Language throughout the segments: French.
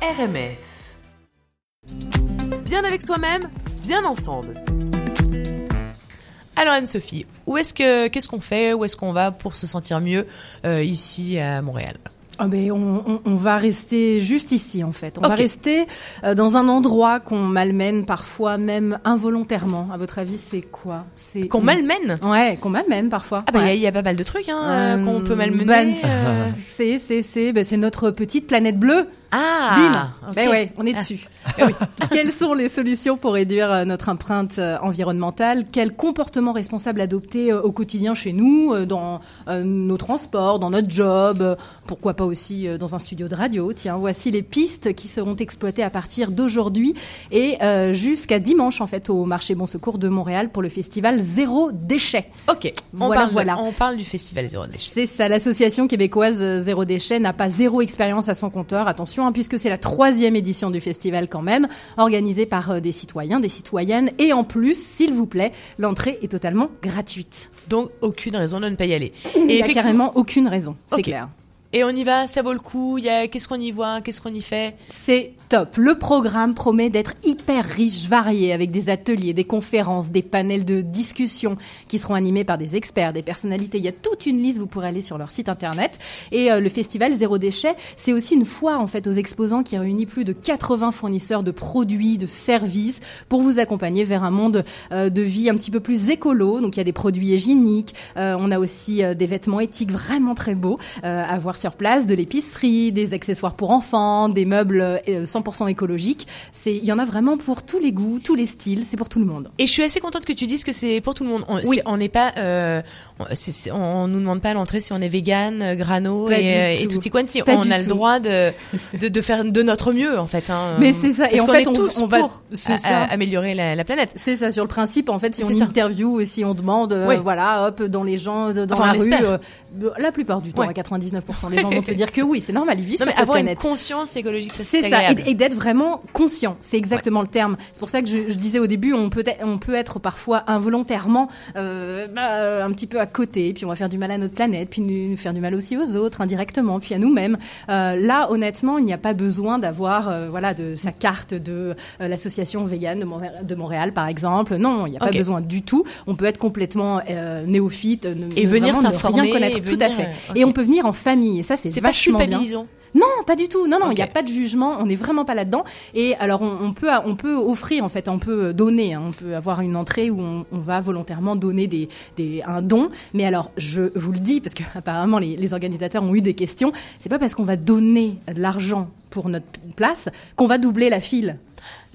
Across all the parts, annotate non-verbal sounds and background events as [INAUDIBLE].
RMF. Bien avec soi-même, bien ensemble. Alors Anne-Sophie, où est-ce que qu'est-ce qu'on fait, où est-ce qu'on va pour se sentir mieux euh, ici à Montréal? Ah ben on, on, on, va rester juste ici en fait. On okay. va rester euh, dans un endroit qu'on malmène parfois même involontairement. À votre avis, c'est quoi? C'est qu'on malmène? Ouais, qu'on malmène parfois. Ah ben il ouais. y, y, a pas mal de trucs hein, euh, qu'on peut malmener. Ben, euh... C'est c'est c'est ben, c'est notre petite planète bleue. Ah, Bim okay. Ben ouais, on est dessus. Ah. oui. [LAUGHS] Quelles sont les solutions pour réduire euh, notre empreinte euh, environnementale? Quels comportements responsables adopter au quotidien chez nous, dans nos transports, dans notre job Pourquoi pas aussi dans un studio de radio? Tiens, voici les pistes qui seront exploitées à partir d'aujourd'hui et euh, jusqu'à dimanche en fait au marché Bon Secours de Montréal pour le festival Zéro Déchet. Ok, on, voilà, parle, voilà. on parle du festival Zéro Déchet. C'est ça, l'association québécoise Zéro Déchet n'a pas zéro expérience à son compteur. Attention, hein, puisque c'est la troisième édition du festival quand même, organisée par euh, des citoyens, des citoyennes, et en plus, s'il vous plaît, l'entrée est totalement gratuite. Donc aucune raison de ne pas y aller. Et Il n'y a carrément aucune raison, c'est okay. clair. Et on y va, ça vaut le coup. Y a qu'est-ce qu'on y voit, qu'est-ce qu'on y fait? C'est top. Le programme promet d'être hyper riche, varié, avec des ateliers, des conférences, des panels de discussion qui seront animés par des experts, des personnalités. Il y a toute une liste. Vous pourrez aller sur leur site internet. Et euh, le festival Zéro Déchet, c'est aussi une foire en fait aux exposants qui réunit plus de 80 fournisseurs de produits, de services pour vous accompagner vers un monde euh, de vie un petit peu plus écolo. Donc il y a des produits hygiéniques. Euh, on a aussi des vêtements éthiques vraiment très beaux à voir sur place, de l'épicerie, des accessoires pour enfants, des meubles 100% écologiques. C'est, il y en a vraiment pour tous les goûts, tous les styles, c'est pour tout le monde. Et je suis assez contente que tu dises que c'est pour tout le monde. On, oui. on n'est pas, euh, c'est, on, nous demande pas à l'entrée si on est vegan, grano pas et, et tout. tutti quanti. Pas on a tout. le droit de, de, de, faire de notre mieux en fait. Hein. Mais c'est ça. Parce et en qu'on fait, est on, tous on va pour à, à améliorer la, la planète. C'est ça. Sur le principe, en fait, si on ça. interview et si on demande, euh, voilà, hop, dans les gens, dans enfin, la rue, euh, la plupart du temps, ouais. à 99%, les gens vont te dire que oui, c'est normal, ils vivent non, sur cette avoir planète. une conscience écologique, ça c'est ça, et, et d'être vraiment conscient. C'est exactement ouais. le terme. C'est pour ça que je, je, disais au début, on peut être, on peut être parfois involontairement euh, bah, un petit peu à côté, puis on va faire du mal à notre planète, puis nous, faire du mal aussi aux autres indirectement, puis à nous-mêmes. Euh, là, honnêtement, il n'y a pas besoin d'avoir, euh, voilà, de sa carte de euh, l'association végane de Montréal, de Montréal, par exemple. Non, il n'y a okay. pas besoin du tout. On peut être complètement néophyte et venir s'informer, rien connaître. Et tout à fait. Okay. Et on peut venir en famille. Et ça, c'est vachement bien. Non, pas du tout. Non, non, il okay. n'y a pas de jugement. On n'est vraiment pas là-dedans. Et alors, on, on, peut, on peut offrir en fait, on peut donner. Hein, on peut avoir une entrée où on, on va volontairement donner des, des, un don. Mais alors, je vous le dis parce que [LAUGHS] apparemment les, les organisateurs ont eu des questions. C'est pas parce qu'on va donner de l'argent pour notre place qu'on va doubler la file.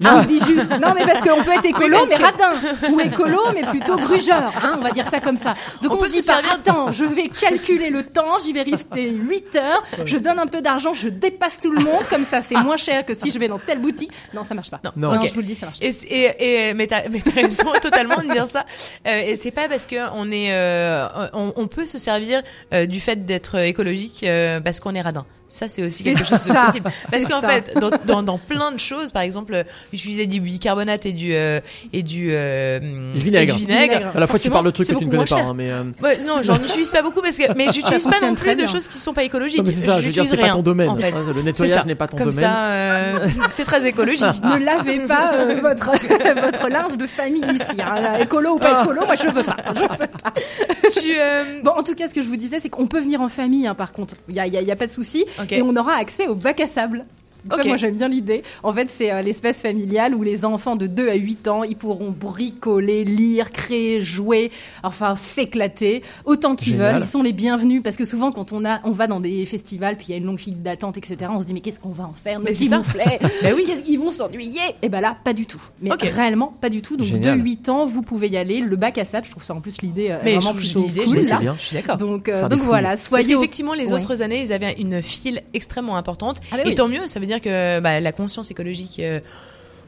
Je vous dis juste. Non, mais parce qu'on peut être écolo, mais radin. Ou écolo, mais plutôt grugeur. Hein, on va dire ça comme ça. Donc on, on se dit pas, attends, je vais calculer le temps, j'y vais rester 8 heures, je donne un peu d'argent, je dépasse tout le monde, comme ça c'est moins cher que si je vais dans telle boutique. Non, ça marche pas. Non, non, okay. non je vous le dis, ça marche pas. Et, et, et mais t'as raison [LAUGHS] totalement de dire ça. Euh, et c'est pas parce que on est, euh, on, on, peut se servir euh, du fait d'être écologique euh, parce qu'on est radin. Ça, c'est aussi quelque chose de possible. Parce qu'en fait, dans, dans, dans, plein de choses, par exemple, j'utilisais du bicarbonate et du euh, et du, euh, vinaigre. Et du vinaigre. À la fois, tu parles de trucs que tu ne connais pas, hein, mais euh... ouais, non, j'en utilise pas beaucoup parce que, mais j'utilise pas non plus de choses qui sont pas écologiques. Non, mais c'est ça. Je veux dire, c'est pas ton domaine. En fait. Le nettoyage n'est pas ton Comme domaine. ça, euh, c'est très écologique. ne lavez pas euh, votre [LAUGHS] votre linge de famille ici. Hein. Écolo ou pas écolo, moi je veux pas. Je veux pas. [LAUGHS] Tu, euh... Bon, en tout cas, ce que je vous disais, c'est qu'on peut venir en famille. Hein, par contre, il y a, y, a, y a pas de souci, okay. et on aura accès au bac à sable. Ça, okay. moi, j'aime bien l'idée. En fait, c'est euh, l'espèce familiale où les enfants de 2 à 8 ans, ils pourront bricoler, lire, créer, jouer, enfin, s'éclater autant qu'ils veulent. Ils sont les bienvenus parce que souvent, quand on a, on va dans des festivals, puis il y a une longue file d'attente, etc., on se dit, mais qu'est-ce qu'on va en faire? Mais s'il vous plaît? [LAUGHS] ben oui. Ils vont s'ennuyer? Et ben là, pas du tout. Mais okay. réellement, pas du tout. Donc, Génial. de 8 ans, vous pouvez y aller. Le bac à sable, je trouve ça en plus l'idée euh, vraiment je plutôt cool. Là. Bien. Je suis d'accord. Donc, euh, donc voilà, soyez. Parce qu'effectivement, les autres années, ils avaient une file extrêmement importante. Ah, bah et oui. tant mieux, ça veut dire que bah, la conscience écologique.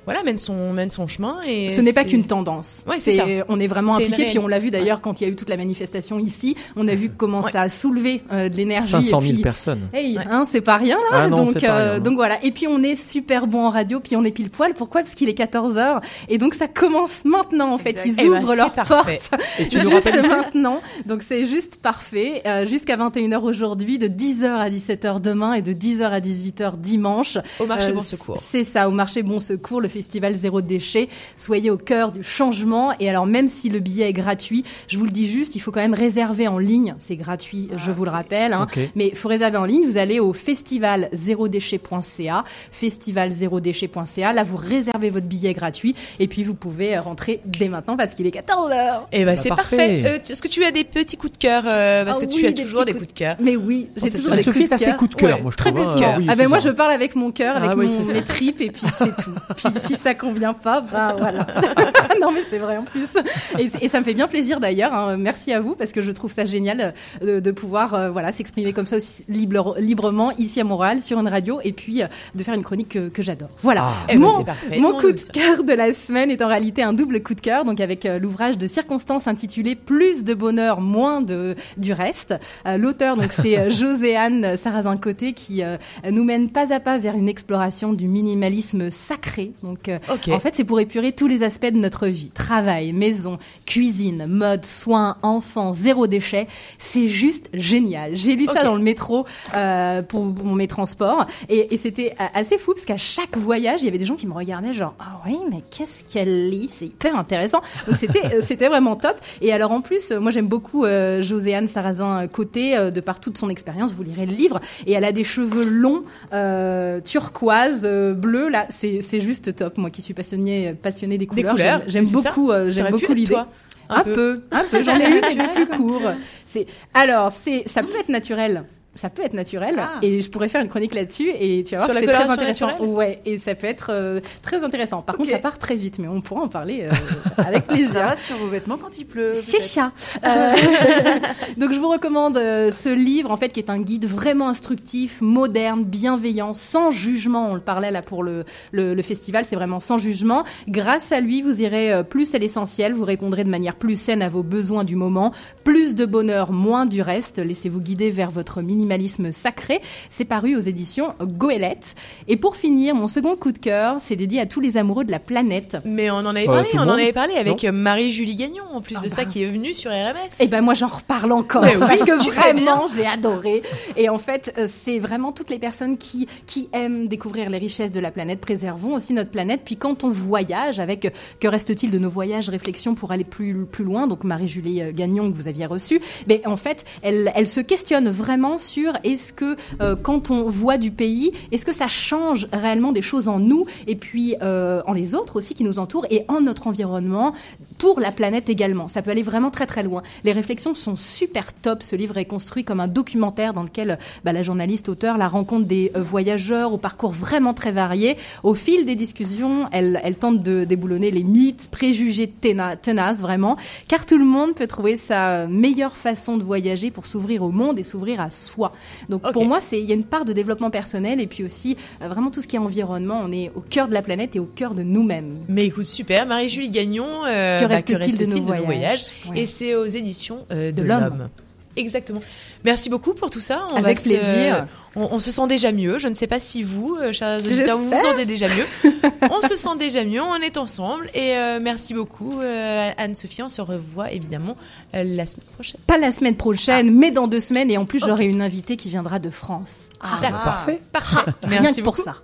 Euh, voilà mène son mène son chemin et ce n'est pas qu'une tendance. Ouais, c'est ça. On est vraiment impliqué puis on l'a vu d'ailleurs quand il y a eu toute la manifestation ici, on a vu comment ça a soulevé euh, de l'énergie. 500 000 personnes. Hey, hein, c'est pas rien là. Ah non, donc pas rien, donc voilà. Et puis on est super bon en radio, puis on est pile poil. Pourquoi? Parce qu'il est 14 h et donc ça commence maintenant en fait. Ils Eh ben, ouvrent leurs portes Et tu [LAUGHS] juste maintenant. Donc c'est juste parfait. Euh, Jusqu'à 21h aujourd'hui, de 10h à 17h demain et de 10h à 18h dimanche. au marché Euh, Bon Secours. C'est ça, au marché Bon Secours, le festival Zéro Déchet. Soyez au cœur du changement. Et alors, même si le billet est gratuit, je vous le dis juste, il faut quand même réserver en ligne. C'est gratuit, je vous le rappelle. hein. Mais il faut réserver en ligne. Vous allez au festival déchetca festival déchetca Là, vous réservez votre billet gratuit. Et puis, vous pouvez euh, rentrer dès maintenant parce qu'il est 14 heures. Eh ben Bah, c'est parfait. parfait. Euh, Est-ce que tu as des petits coups de cœur euh, parce Ah que tu as des toujours des coups coups de cœur. Mais oui, j'ai c'est toujours des Sophie coups de cœur. coup de cœur, Ouais, moi je très trouve. coup de cœur. oui, Ah ben moi je parle avec mon cœur, avec Ah oui, mon, c'est ça. mes tripes et puis c'est tout. Puis [LAUGHS] si ça convient pas, bah voilà. [LAUGHS] non mais c'est vrai en plus. Et, et ça me fait bien plaisir d'ailleurs. hein. Merci à vous parce que je trouve ça génial euh, de, de pouvoir euh, voilà s'exprimer comme ça aussi libre- librement ici à Montréal sur une radio et puis euh, de faire une chronique que, que j'adore. Voilà. Ah. Eh ben, mon coup de cœur de la semaine est en réalité un double coup de cœur, donc avec euh, l'ouvrage de circonstances intitulé Plus de bonheur, moins de du reste. Euh, L'auteur donc c'est [LAUGHS] Joséanne Sarrazin Côté qui euh, nous mène pas à pas vers une exploration du minimalisme sacré. Donc euh, Ok. en fait c'est pour épurer tous les aspects de notre vie, travail, maison, cuisine, mode, soins, enfants, zéro déchet. C'est juste génial. J'ai lu ça dans le métro euh, pour, pour mes transports. Et, et c'était euh, assez fou parce qu'à chaque voyage il y avait des gens qui me regardaient genre ah oui mais qu'est-ce qu'elle lit? C'est hyper intéressant donc c'était euh, c'était vraiment top. Et alors en plus euh, moi j'aime beaucoup euh, Joséanne Sarrazin euh, Côté euh, de par toute son expérience vous lirez le livre. Et elle a des cheveux longs euh, turquoise euh, bleu là c'est c'est juste top moi qui suis passionnée passionnée des couleurs, couleurs, j'aime- beaucoup euh, j'aime beaucoup l'idée un un peu. peu, un peu. J'en ai eu des plus courts. C'est alors c'est ça peut être naturel. Ça peut être naturel Ah. et je pourrais faire une chronique là-dessus et tu vas voir Sur que la c'est très intéressant. Ouais, et ça peut être euh, très intéressant. Par contre, ça part très vite, mais on pourra en parler euh, avec [LAUGHS] Ça plaisir. va sur vos vêtements quand il pleut. Ça. Euh, [LAUGHS] donc je vous recommande euh, ce livre en fait qui est un guide vraiment instructif, moderne, bienveillant, sans jugement. On le parlait là pour le, le, le festival, c'est vraiment sans jugement. Grâce à lui, vous irez plus à l'essentiel, vous répondrez de manière plus saine à vos besoins du moment, plus de bonheur, moins du reste. Laissez-vous guider vers votre minimalisme sacré. C'est paru aux éditions Goélette. Et pour finir, mon second coup de cœur, c'est dédié à tous les amoureux de la planète. Mais on en avait parlé, on en avait parlé avec euh, Marie-Julie Gagnon en plus Ah de ça bah. qui est venue sur RMF. Et ben moi j'en reparle encore oui, parce que vraiment j'ai adoré. Et en fait euh, c'est vraiment toutes les personnes qui qui aiment découvrir les richesses de la planète. Préservons aussi notre planète. Puis quand on voyage, avec euh, que reste-t-il de nos voyages, réflexions pour aller plus plus loin. Donc Marie-Julie Gagnon que vous aviez reçue, mais en fait elle elle se questionne vraiment sur est-ce que euh, quand on voit du pays, est-ce que ça change réellement des choses en nous et puis euh, en les autres aussi qui nous entourent et en notre environnement pour la planète également. Ça peut aller vraiment très très loin. Les réflexions sont super top. Ce livre est construit comme un documentaire dans lequel bah, la journaliste auteur la rencontre des euh, voyageurs au parcours vraiment très varié. Au fil des discussions, elle, elle tente de déboulonner les mythes, préjugés téna- tenaces vraiment, car tout le monde peut trouver sa meilleure façon de voyager pour s'ouvrir au monde et s'ouvrir à soi. Donc pour moi, c'est il y a une part de développement personnel et puis aussi euh, vraiment tout ce qui est environnement. On est au cœur de la planète et au cœur de nous-mêmes. Mais écoute, super, Marie-Julie Gagnon. euh, reste-t-il de nos voyages Ouais. Et c'est aux éditions euh, de, De l'homme. Exactement. Merci beaucoup pour tout ça. On Avec va se- plaisir. on, on se sent déjà mieux. Je ne sais pas si vous, euh, chers auditeurs, vous vous sentez déjà mieux. [LAUGHS] on se sent déjà mieux. On est ensemble. Et euh, merci beaucoup, euh, Anne-Sophie. On se revoit évidemment euh, la semaine prochaine. Pas la semaine prochaine, mais dans deux semaines. Et en plus, j'aurai une invitée qui viendra de France. Ah, D'accord. Parfait. Parfait. [LAUGHS] Rien Merci que pour ça.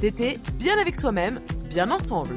C'était bien avec soi-même, bien ensemble.